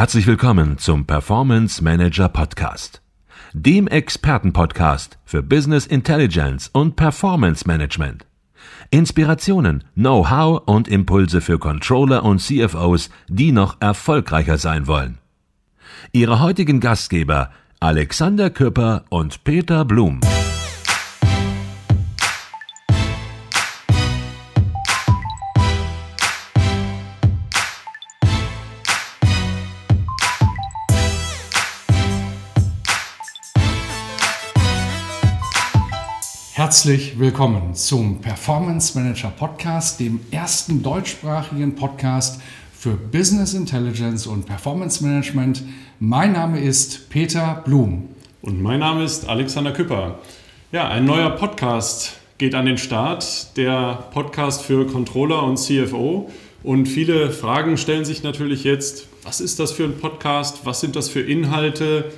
Herzlich willkommen zum Performance Manager Podcast, dem Expertenpodcast für Business Intelligence und Performance Management. Inspirationen, Know-how und Impulse für Controller und CFOs, die noch erfolgreicher sein wollen. Ihre heutigen Gastgeber Alexander Küpper und Peter Blum. Herzlich willkommen zum Performance Manager Podcast, dem ersten deutschsprachigen Podcast für Business Intelligence und Performance Management. Mein Name ist Peter Blum. Und mein Name ist Alexander Küpper. Ja, ein neuer Podcast geht an den Start, der Podcast für Controller und CFO. Und viele Fragen stellen sich natürlich jetzt, was ist das für ein Podcast, was sind das für Inhalte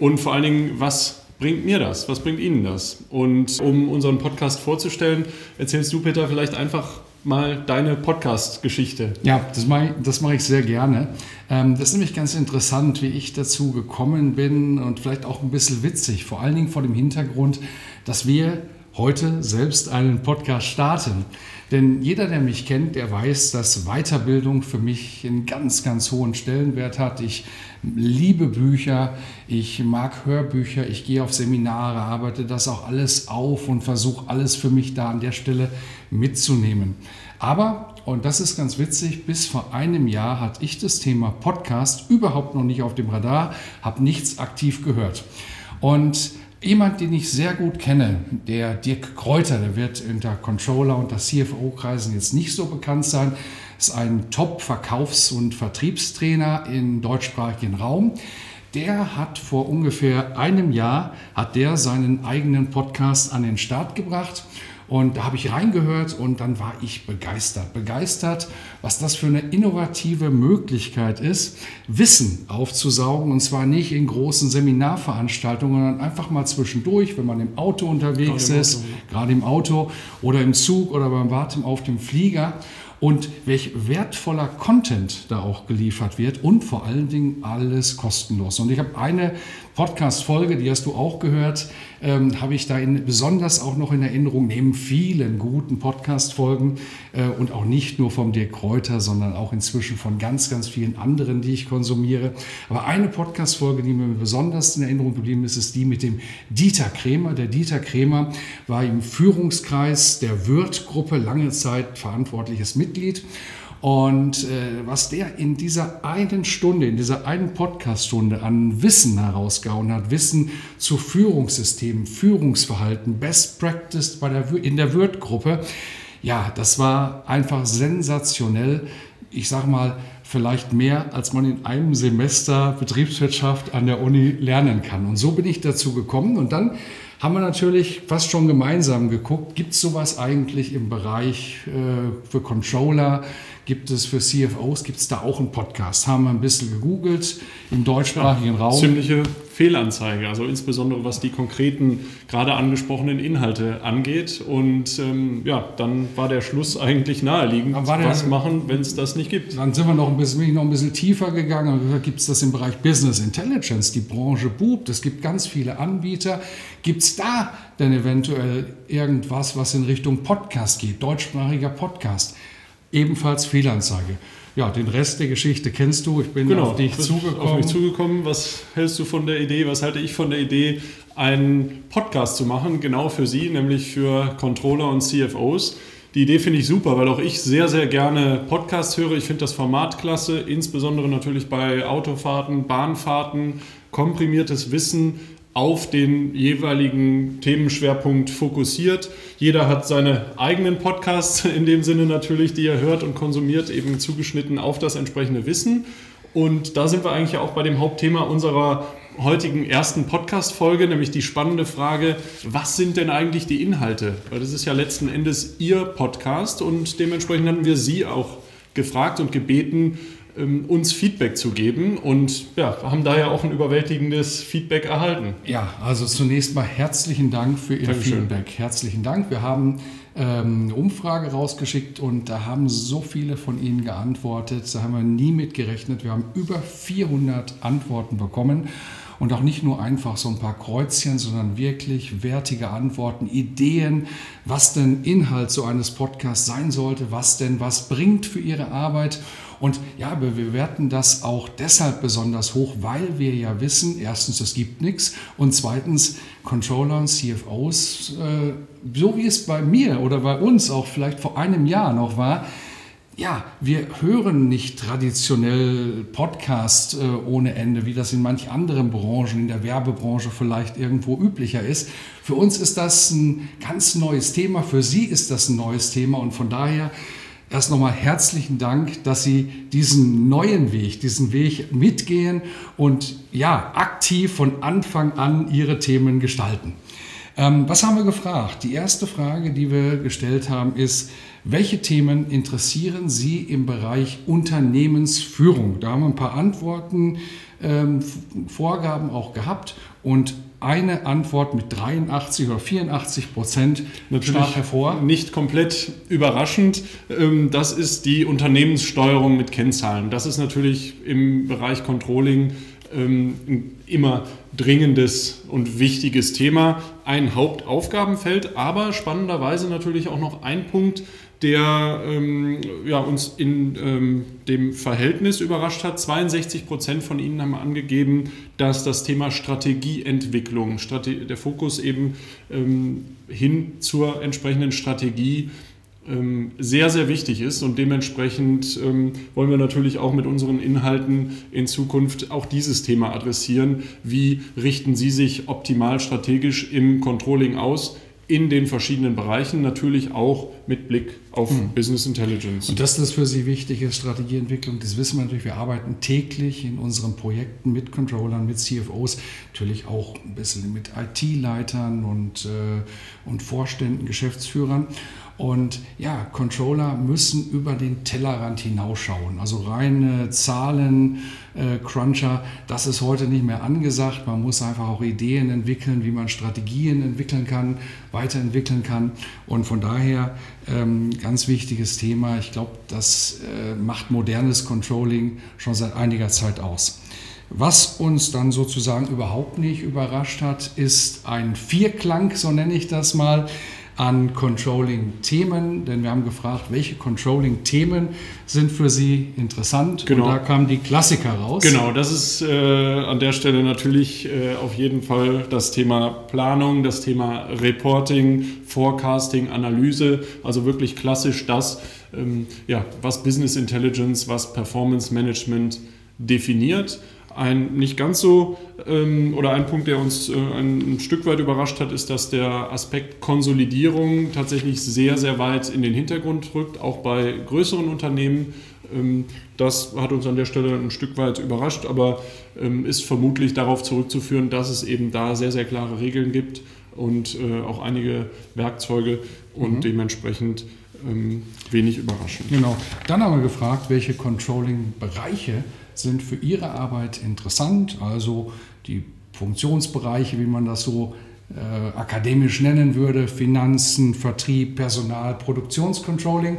und vor allen Dingen, was bringt mir das? Was bringt Ihnen das? Und um unseren Podcast vorzustellen, erzählst du, Peter, vielleicht einfach mal deine Podcast-Geschichte. Ja, das mache, ich, das mache ich sehr gerne. Ähm, das ist nämlich ganz interessant, wie ich dazu gekommen bin und vielleicht auch ein bisschen witzig, vor allen Dingen vor dem Hintergrund, dass wir heute selbst einen Podcast starten. Denn jeder, der mich kennt, der weiß, dass Weiterbildung für mich einen ganz, ganz hohen Stellenwert hat. Ich liebe Bücher, ich mag Hörbücher, ich gehe auf Seminare, arbeite das auch alles auf und versuche alles für mich da an der Stelle mitzunehmen. Aber, und das ist ganz witzig, bis vor einem Jahr hatte ich das Thema Podcast überhaupt noch nicht auf dem Radar, habe nichts aktiv gehört. Und Jemand, den ich sehr gut kenne, der Dirk Kräuter, der wird unter Controller und der CFO-Kreisen jetzt nicht so bekannt sein, ist ein Top-Verkaufs- und Vertriebstrainer im deutschsprachigen Raum. Der hat vor ungefähr einem Jahr hat der seinen eigenen Podcast an den Start gebracht und da habe ich reingehört und dann war ich begeistert. Begeistert, was das für eine innovative Möglichkeit ist, Wissen aufzusaugen. Und zwar nicht in großen Seminarveranstaltungen, sondern einfach mal zwischendurch, wenn man im Auto unterwegs gerade ist, Auto. gerade im Auto oder im Zug oder beim Warten auf dem Flieger und welch wertvoller Content da auch geliefert wird und vor allen Dingen alles kostenlos. Und ich habe eine Podcast-Folge, die hast du auch gehört, ähm, habe ich da in, besonders auch noch in Erinnerung, neben vielen guten Podcast-Folgen äh, und auch nicht nur vom Dirk Kräuter, sondern auch inzwischen von ganz, ganz vielen anderen, die ich konsumiere. Aber eine Podcast-Folge, die mir besonders in Erinnerung geblieben ist, ist die mit dem Dieter Kremer. Der Dieter Kremer war im Führungskreis der Wirth-Gruppe lange Zeit verantwortliches Mitglied. Und äh, was der in dieser einen Stunde, in dieser einen Podcaststunde an Wissen herausgehauen hat, Wissen zu Führungssystemen, Führungsverhalten, Best Practice bei der, in der Wirt-Gruppe, ja, das war einfach sensationell. Ich sage mal, vielleicht mehr, als man in einem Semester Betriebswirtschaft an der Uni lernen kann. Und so bin ich dazu gekommen. Und dann haben wir natürlich fast schon gemeinsam geguckt, gibt es sowas eigentlich im Bereich äh, für Controller? Gibt es für CFOs, gibt es da auch einen Podcast? Haben wir ein bisschen gegoogelt im deutschsprachigen ja, Raum. Ziemliche Fehlanzeige, also insbesondere was die konkreten, gerade angesprochenen Inhalte angeht. Und ähm, ja, dann war der Schluss eigentlich naheliegend. Was machen, wenn es das nicht gibt? Dann sind wir noch ein bisschen, noch ein bisschen tiefer gegangen. Gibt es das im Bereich Business Intelligence? Die Branche bubt. Es gibt ganz viele Anbieter. Gibt es da denn eventuell irgendwas, was in Richtung Podcast geht? Deutschsprachiger Podcast? Ebenfalls Fehlanzeige. Ja, den Rest der Geschichte kennst du. Ich bin genau, auf dich zugekommen. Auf mich zugekommen. Was hältst du von der Idee? Was halte ich von der Idee, einen Podcast zu machen, genau für Sie, nämlich für Controller und CFOs? Die Idee finde ich super, weil auch ich sehr, sehr gerne Podcasts höre. Ich finde das Format klasse, insbesondere natürlich bei Autofahrten, Bahnfahrten, komprimiertes Wissen auf den jeweiligen Themenschwerpunkt fokussiert. Jeder hat seine eigenen Podcasts in dem Sinne natürlich, die er hört und konsumiert, eben zugeschnitten auf das entsprechende Wissen. Und da sind wir eigentlich auch bei dem Hauptthema unserer heutigen ersten Podcast-Folge, nämlich die spannende Frage, was sind denn eigentlich die Inhalte? Weil das ist ja letzten Endes Ihr Podcast und dementsprechend hatten wir Sie auch gefragt und gebeten, uns Feedback zu geben und ja, haben daher auch ein überwältigendes Feedback erhalten. Ja, also zunächst mal herzlichen Dank für Ihr Dankeschön. Feedback. Herzlichen Dank. Wir haben ähm, eine Umfrage rausgeschickt und da haben so viele von Ihnen geantwortet. Da haben wir nie mit gerechnet. Wir haben über 400 Antworten bekommen. Und auch nicht nur einfach so ein paar Kreuzchen, sondern wirklich wertige Antworten, Ideen, was denn Inhalt so eines Podcasts sein sollte, was denn was bringt für Ihre Arbeit. Und ja, wir bewerten das auch deshalb besonders hoch, weil wir ja wissen, erstens, es gibt nichts und zweitens, Controller und CFOs, äh, so wie es bei mir oder bei uns auch vielleicht vor einem Jahr noch war, ja, wir hören nicht traditionell Podcast äh, ohne Ende, wie das in manch anderen Branchen, in der Werbebranche vielleicht irgendwo üblicher ist. Für uns ist das ein ganz neues Thema, für Sie ist das ein neues Thema und von daher erst nochmal herzlichen Dank, dass Sie diesen neuen Weg, diesen Weg mitgehen und ja, aktiv von Anfang an Ihre Themen gestalten. Ähm, was haben wir gefragt? Die erste Frage, die wir gestellt haben, ist, welche Themen interessieren Sie im Bereich Unternehmensführung? Da haben wir ein paar Antworten, ähm, Vorgaben auch gehabt und eine Antwort mit 83 oder 84 Prozent stach hervor. Nicht komplett überraschend. Ähm, das ist die Unternehmenssteuerung mit Kennzahlen. Das ist natürlich im Bereich Controlling ähm, immer dringendes und wichtiges Thema, ein Hauptaufgabenfeld, aber spannenderweise natürlich auch noch ein Punkt, der ähm, ja, uns in ähm, dem Verhältnis überrascht hat. 62 Prozent von Ihnen haben angegeben, dass das Thema Strategieentwicklung, Strate der Fokus eben ähm, hin zur entsprechenden Strategie ähm, sehr, sehr wichtig ist und dementsprechend ähm, wollen wir natürlich auch mit unseren Inhalten in Zukunft auch dieses Thema adressieren. Wie richten Sie sich optimal strategisch im Controlling aus? In den verschiedenen Bereichen, natürlich auch mit Blick auf mhm. Business Intelligence. Und das für Sie wichtig ist, Strategieentwicklung, das wissen wir natürlich. Wir arbeiten täglich in unseren Projekten mit Controllern, mit CFOs, natürlich auch ein bisschen mit IT-Leitern und, äh, und Vorständen, Geschäftsführern. Und ja, Controller müssen über den Tellerrand hinausschauen. Also reine Zahlen, äh, Cruncher, das ist heute nicht mehr angesagt. Man muss einfach auch Ideen entwickeln, wie man Strategien entwickeln kann, weiterentwickeln kann. Und von daher ähm, ganz wichtiges Thema. Ich glaube, das äh, macht modernes Controlling schon seit einiger Zeit aus. Was uns dann sozusagen überhaupt nicht überrascht hat, ist ein Vierklang, so nenne ich das mal an Controlling-Themen, denn wir haben gefragt, welche Controlling-Themen sind für Sie interessant. Genau. Und da kamen die Klassiker raus. Genau, das ist äh, an der Stelle natürlich äh, auf jeden Fall das Thema Planung, das Thema Reporting, Forecasting, Analyse, also wirklich klassisch das, ähm, ja, was Business Intelligence, was Performance Management definiert. Ein nicht ganz so ähm, oder ein Punkt, der uns äh, ein, ein, Stück weit überrascht hat, ist, dass der Aspekt Konsolidierung tatsächlich sehr, sehr weit in den Hintergrund rückt, auch bei größeren Unternehmen. Ähm, das hat uns an der Stelle ein Stück weit überrascht, aber ähm, ist vermutlich darauf zurückzuführen, dass es eben da sehr, sehr klare Regeln gibt und äh, auch einige Werkzeuge und mhm. dementsprechend ähm, wenig überraschend. Genau. Dann haben wir gefragt, welche Controlling-Bereiche sind für Ihre Arbeit interessant, also die Funktionsbereiche, wie man das so äh, akademisch nennen würde, Finanzen, Vertrieb, Personal, Produktionscontrolling.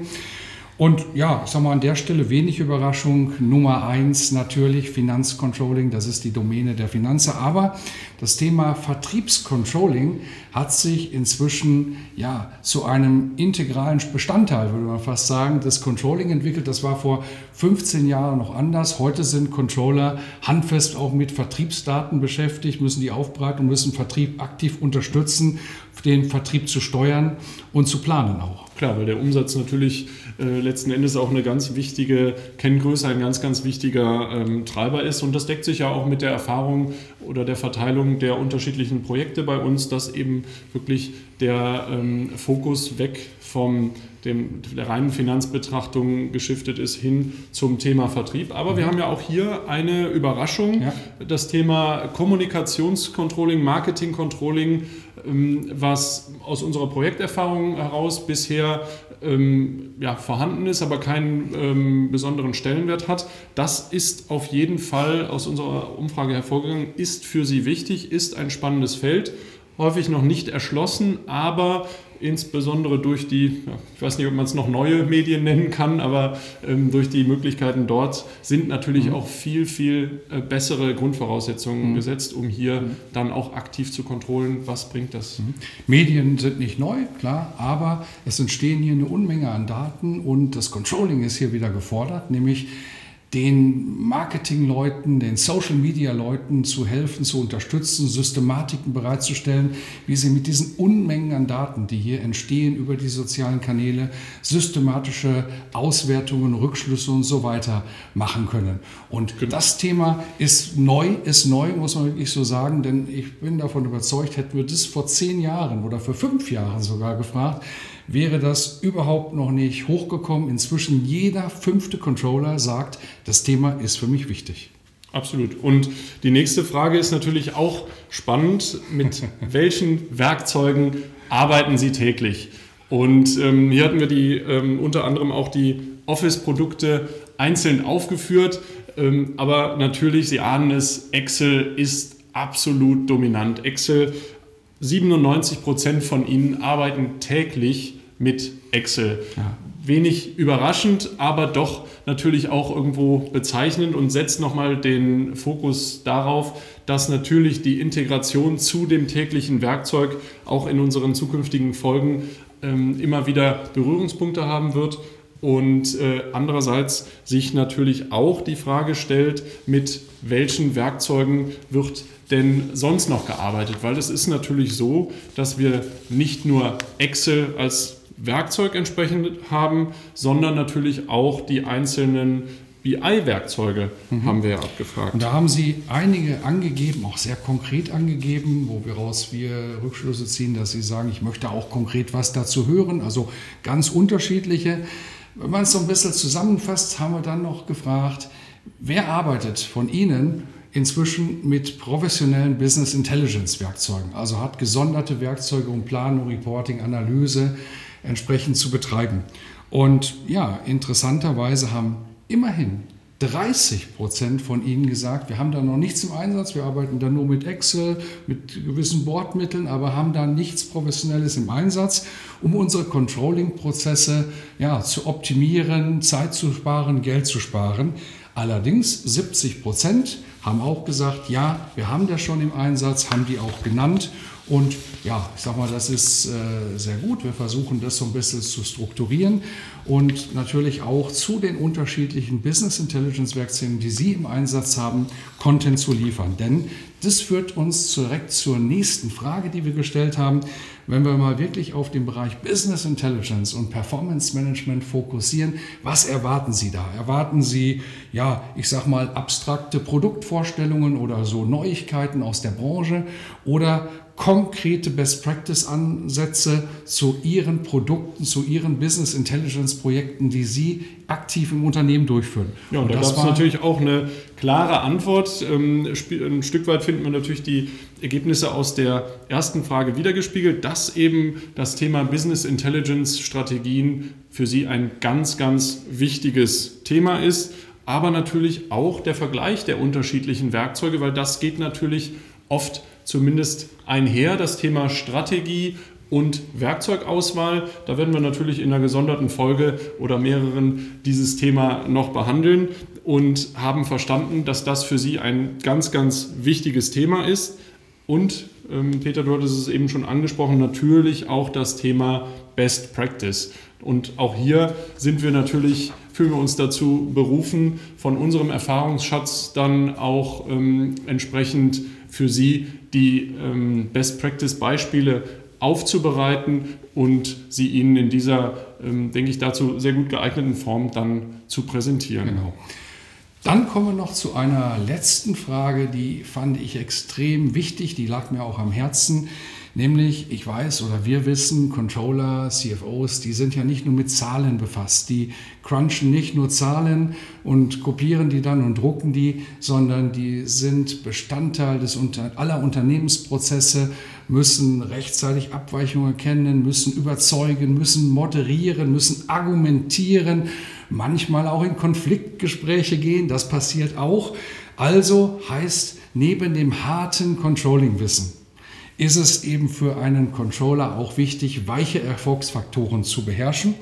Und ja, ich sag mal an der Stelle wenig Überraschung. Nummer eins natürlich Finanzcontrolling, das ist die Domäne der Finanzer. Aber das Thema Vertriebscontrolling hat sich inzwischen ja zu einem integralen Bestandteil, würde man fast sagen, des Controlling entwickelt. Das war vor 15 Jahren noch anders. Heute sind Controller handfest auch mit Vertriebsdaten beschäftigt, müssen die aufbereiten, müssen Vertrieb aktiv unterstützen, den Vertrieb zu steuern und zu planen auch. Klar, weil der Umsatz natürlich äh, letzten Endes auch eine ganz wichtige Kenngröße, ein ganz, ganz wichtiger ähm, Treiber ist. Und das deckt sich ja auch mit der Erfahrung oder der Verteilung der unterschiedlichen Projekte bei uns, dass eben wirklich der ähm, Fokus weg vom dem, der reinen Finanzbetrachtung geschiftet ist hin zum Thema Vertrieb. Aber wir haben ja auch hier eine Überraschung. Ja. Das Thema Kommunikationscontrolling, Marketingcontrolling, ähm, was aus unserer Projekterfahrung heraus bisher ähm, ja, vorhanden ist, aber keinen ähm, besonderen Stellenwert hat. Das ist auf jeden Fall aus unserer Umfrage hervorgegangen, ist für Sie wichtig, ist ein spannendes Feld häufig noch nicht erschlossen, aber insbesondere durch die, ich weiß nicht, ob man es noch neue Medien nennen kann, aber ähm, durch die Möglichkeiten dort sind natürlich mhm. auch viel, viel äh, bessere Grundvoraussetzungen mhm. gesetzt, um hier mhm. dann auch aktiv zu kontrollieren, was bringt das. Mhm. Medien sind nicht neu, klar, aber es entstehen hier eine Unmenge an Daten und das Controlling ist hier wieder gefordert, nämlich den Marketingleuten, den Social-Media-Leuten zu helfen, zu unterstützen, Systematiken bereitzustellen, wie sie mit diesen Unmengen an Daten, die hier entstehen über die sozialen Kanäle, systematische Auswertungen, Rückschlüsse und so weiter machen können. Und genau. das Thema ist neu, ist neu, muss man wirklich so sagen, denn ich bin davon überzeugt, hätten wir das vor zehn Jahren oder vor fünf Jahren sogar gefragt, wäre das überhaupt noch nicht hochgekommen. Inzwischen jeder fünfte Controller sagt, das Thema ist für mich wichtig. Absolut. Und die nächste Frage ist natürlich auch spannend. Mit welchen Werkzeugen arbeiten Sie täglich? Und ähm, hier hatten wir die ähm, unter anderem auch die Office-Produkte einzeln aufgeführt. Ähm, aber natürlich, Sie ahnen es, Excel ist absolut dominant. Excel 97 Prozent von Ihnen arbeiten täglich mit Excel. Ja. Wenig überraschend, aber doch natürlich auch irgendwo bezeichnend und setzt nochmal den Fokus darauf, dass natürlich die Integration zu dem täglichen Werkzeug auch in unseren zukünftigen Folgen ähm, immer wieder Berührungspunkte haben wird und äh, andererseits sich natürlich auch die Frage stellt, mit welchen Werkzeugen wird denn sonst noch gearbeitet? Weil es ist natürlich so, dass wir nicht nur Excel als Werkzeug entsprechend haben, sondern natürlich auch die einzelnen BI-Werkzeuge mhm. haben wir ja abgefragt. Und da haben Sie einige angegeben, auch sehr konkret angegeben, wo wir raus wir Rückschlüsse ziehen, dass Sie sagen, ich möchte auch konkret was dazu hören, also ganz unterschiedliche. Wenn man es so ein bisschen zusammenfasst, haben wir dann noch gefragt, wer arbeitet von Ihnen inzwischen mit professionellen Business Intelligence Werkzeugen, also hat gesonderte Werkzeuge, um Planung, Reporting, Analyse entsprechend zu betreiben. Und ja, interessanterweise haben immerhin 30 Prozent von Ihnen gesagt, wir haben da noch nichts im Einsatz, wir arbeiten da nur mit Excel, mit gewissen Bordmitteln, aber haben da nichts Professionelles im Einsatz, um unsere Controlling-Prozesse ja, zu optimieren, Zeit zu sparen, Geld zu sparen. Allerdings 70 Prozent haben auch gesagt, ja, wir haben das schon im Einsatz, haben die auch genannt. Und ja, ich sag mal, das ist äh, sehr gut. Wir versuchen das so ein bisschen zu strukturieren und natürlich auch zu den unterschiedlichen Business Intelligence Werkzeugen, die Sie im Einsatz haben, Content zu liefern. Denn das führt uns direkt zur nächsten Frage, die wir gestellt haben. Wenn wir mal wirklich auf den Bereich Business Intelligence und Performance Management fokussieren, was erwarten Sie da? Erwarten Sie, ja, ich sag mal, abstrakte Produktvorstellungen oder so Neuigkeiten aus der Branche oder konkrete Best Practice Ansätze zu Ihren Produkten, zu Ihren Business Intelligence Projekten, die Sie aktiv im Unternehmen durchführen. Ja, und, und da gab es natürlich auch eine klare Antwort. Ähm, ein Stück weit finden wir natürlich die Ergebnisse aus der ersten Frage wiedergespiegelt, dass eben das Thema Business Intelligence Strategien für Sie ein ganz, ganz wichtiges Thema ist. Aber natürlich auch der Vergleich der unterschiedlichen Werkzeuge, weil das geht natürlich oft zumindest einher, das Thema Strategie und Werkzeugauswahl. Da werden wir natürlich in einer gesonderten Folge oder mehreren dieses Thema noch behandeln und haben verstanden, dass das für Sie ein ganz, ganz wichtiges Thema ist. Und ähm, Peter, du hattest es eben schon angesprochen, natürlich auch das Thema Best Practice. Und auch hier sind wir natürlich, fühlen wir uns dazu berufen, von unserem Erfahrungsschatz dann auch ähm, entsprechend für Sie die ähm, Best Practice Beispiele aufzubereiten und sie Ihnen in dieser, ähm, denke ich, dazu sehr gut geeigneten Form dann zu präsentieren. Genau. Dann kommen wir noch zu einer letzten Frage, die fand ich extrem wichtig, die lag mir auch am Herzen. Nämlich, ich weiß oder wir wissen, Controller, CFOs, die sind ja nicht nur mit Zahlen befasst. Die crunchen nicht nur Zahlen und kopieren die dann und drucken die, sondern die sind Bestandteil des aller Unternehmensprozesse, müssen rechtzeitig Abweichungen erkennen, müssen überzeugen, müssen moderieren, müssen argumentieren, manchmal auch in Konfliktgespräche gehen. Das passiert auch. Also heißt neben dem harten Controlling-Wissen, ist es eben für einen Controller auch wichtig, weiche Erfolgsfaktoren zu beherrschen.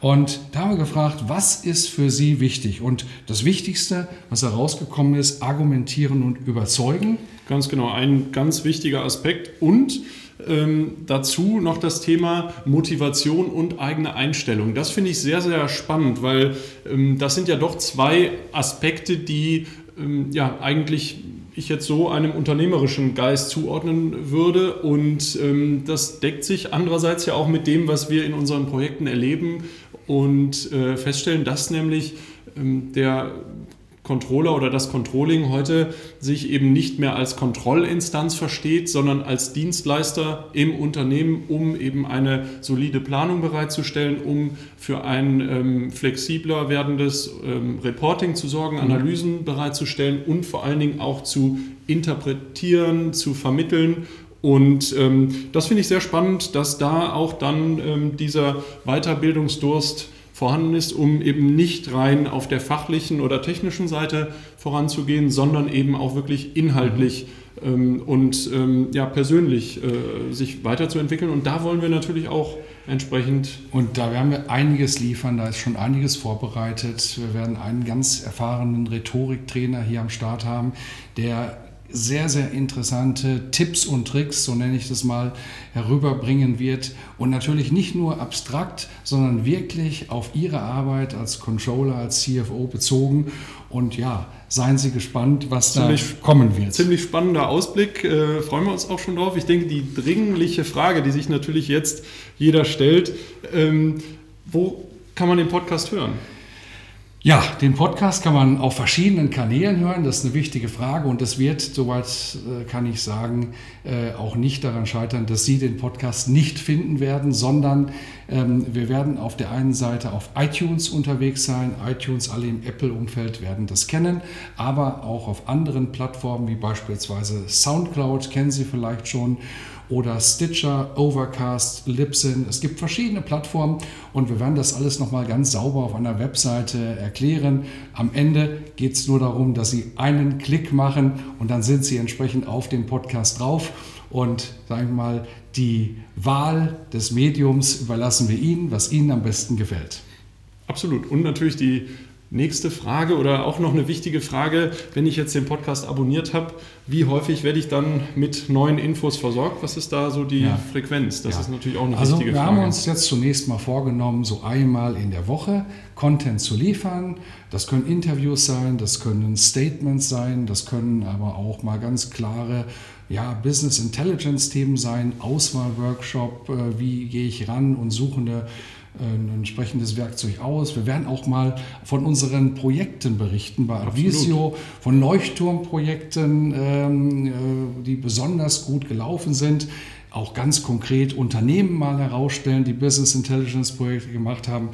Und da haben wir gefragt, was ist für Sie wichtig? Und das Wichtigste, was herausgekommen ist, argumentieren und überzeugen. Ganz genau, ein ganz wichtiger Aspekt. Und ähm, dazu noch das Thema Motivation und eigene Einstellung. Das finde ich sehr, sehr spannend, weil ähm, das sind ja doch zwei Aspekte, die ähm, ja eigentlich ich jetzt so einem unternehmerischen Geist zuordnen würde. Und ähm, das deckt sich andererseits ja auch mit dem, was wir in unseren Projekten erleben und äh, feststellen, dass nämlich ähm, der Controller oder das Controlling heute sich eben nicht mehr als Kontrollinstanz versteht, sondern als Dienstleister im Unternehmen, um eben eine solide Planung bereitzustellen, um für ein ähm, flexibler werdendes ähm, Reporting zu sorgen, mhm. Analysen bereitzustellen und vor allen Dingen auch zu interpretieren, zu vermitteln und ähm, das finde ich sehr spannend, dass da auch dann ähm, dieser Weiterbildungsdurst vorhanden ist, um eben nicht rein auf der fachlichen oder technischen Seite voranzugehen, sondern eben auch wirklich inhaltlich ähm, und ähm, ja, persönlich äh, sich weiterzuentwickeln. Und da wollen wir natürlich auch entsprechend. Und da werden wir einiges liefern, da ist schon einiges vorbereitet. Wir werden einen ganz erfahrenen Rhetoriktrainer hier am Start haben, der sehr, sehr interessante Tipps und Tricks, so nenne ich das mal, herüberbringen wird. Und natürlich nicht nur abstrakt, sondern wirklich auf Ihre Arbeit als Controller, als CFO bezogen. Und ja, seien Sie gespannt, was ziemlich, da kommen wird. Ziemlich spannender Ausblick, äh, freuen wir uns auch schon drauf. Ich denke, die dringliche Frage, die sich natürlich jetzt jeder stellt, ähm, wo kann man den Podcast hören? Ja, den Podcast kann man auf verschiedenen Kanälen hören. Das ist eine wichtige Frage und es wird, soweit äh, kann ich sagen, äh, auch nicht daran scheitern, dass Sie den Podcast nicht finden werden, sondern ähm, wir werden auf der einen Seite auf iTunes unterwegs sein. iTunes, alle im Apple-Umfeld werden das kennen, aber auch auf anderen Plattformen wie beispielsweise SoundCloud kennen Sie vielleicht schon oder Stitcher, Overcast, Libsyn. Es gibt verschiedene Plattformen und wir werden das alles nochmal ganz sauber auf einer Webseite erklären. Am Ende geht es nur darum, dass Sie einen Klick machen und dann sind Sie entsprechend auf dem Podcast drauf. Und sagen wir mal, die Wahl des Mediums überlassen wir Ihnen, was Ihnen am besten gefällt. Absolut. Und natürlich die Nächste Frage oder auch noch eine wichtige Frage, wenn ich jetzt den Podcast abonniert habe, wie häufig werde ich dann mit neuen Infos versorgt? Was ist da so die ja. Frequenz? Das ja. ist natürlich auch eine also wichtige Frage. Wir haben uns jetzt zunächst mal vorgenommen, so einmal in der Woche Content zu liefern. Das können Interviews sein, das können Statements sein, das können aber auch mal ganz klare ja, Business Intelligence Themen sein, Auswahlworkshop, äh, wie gehe ich ran und suche eine ein entsprechendes Werkzeug aus. Wir werden auch mal von unseren Projekten berichten bei Avisio, von Leuchtturmprojekten, ähm, äh, die besonders gut gelaufen sind. Auch ganz konkret Unternehmen mal herausstellen, die Business Intelligence Projekte gemacht haben.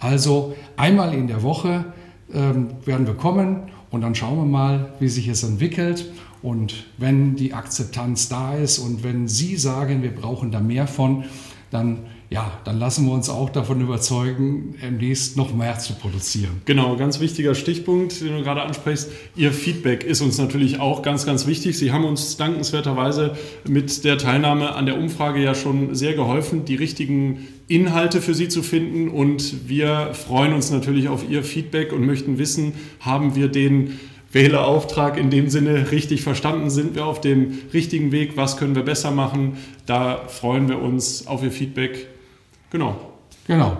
Also einmal in der Woche ähm, werden wir kommen und dann schauen wir mal, wie sich es entwickelt. Und wenn die Akzeptanz da ist und wenn Sie sagen, wir brauchen da mehr von, dann ja, dann lassen wir uns auch davon überzeugen, demnächst noch mehr zu produzieren. Genau, ganz wichtiger Stichpunkt, den du gerade ansprichst. Ihr Feedback ist uns natürlich auch ganz, ganz wichtig. Sie haben uns dankenswerterweise mit der Teilnahme an der Umfrage ja schon sehr geholfen, die richtigen Inhalte für Sie zu finden. Und wir freuen uns natürlich auf Ihr Feedback und möchten wissen, haben wir den Wählerauftrag in dem Sinne richtig verstanden? Sind wir auf dem richtigen Weg? Was können wir besser machen? Da freuen wir uns auf Ihr Feedback. Genau. Genau.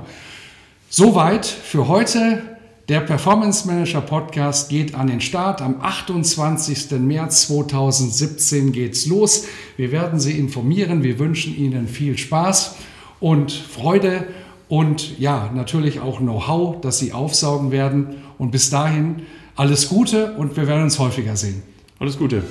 Soweit für heute. Der Performance Manager Podcast geht an den Start. Am 28. März 2017 geht's los. Wir werden Sie informieren. Wir wünschen Ihnen viel Spaß und Freude und ja, natürlich auch Know-how, das Sie aufsaugen werden. Und bis dahin alles Gute und wir werden uns häufiger sehen. Alles Gute.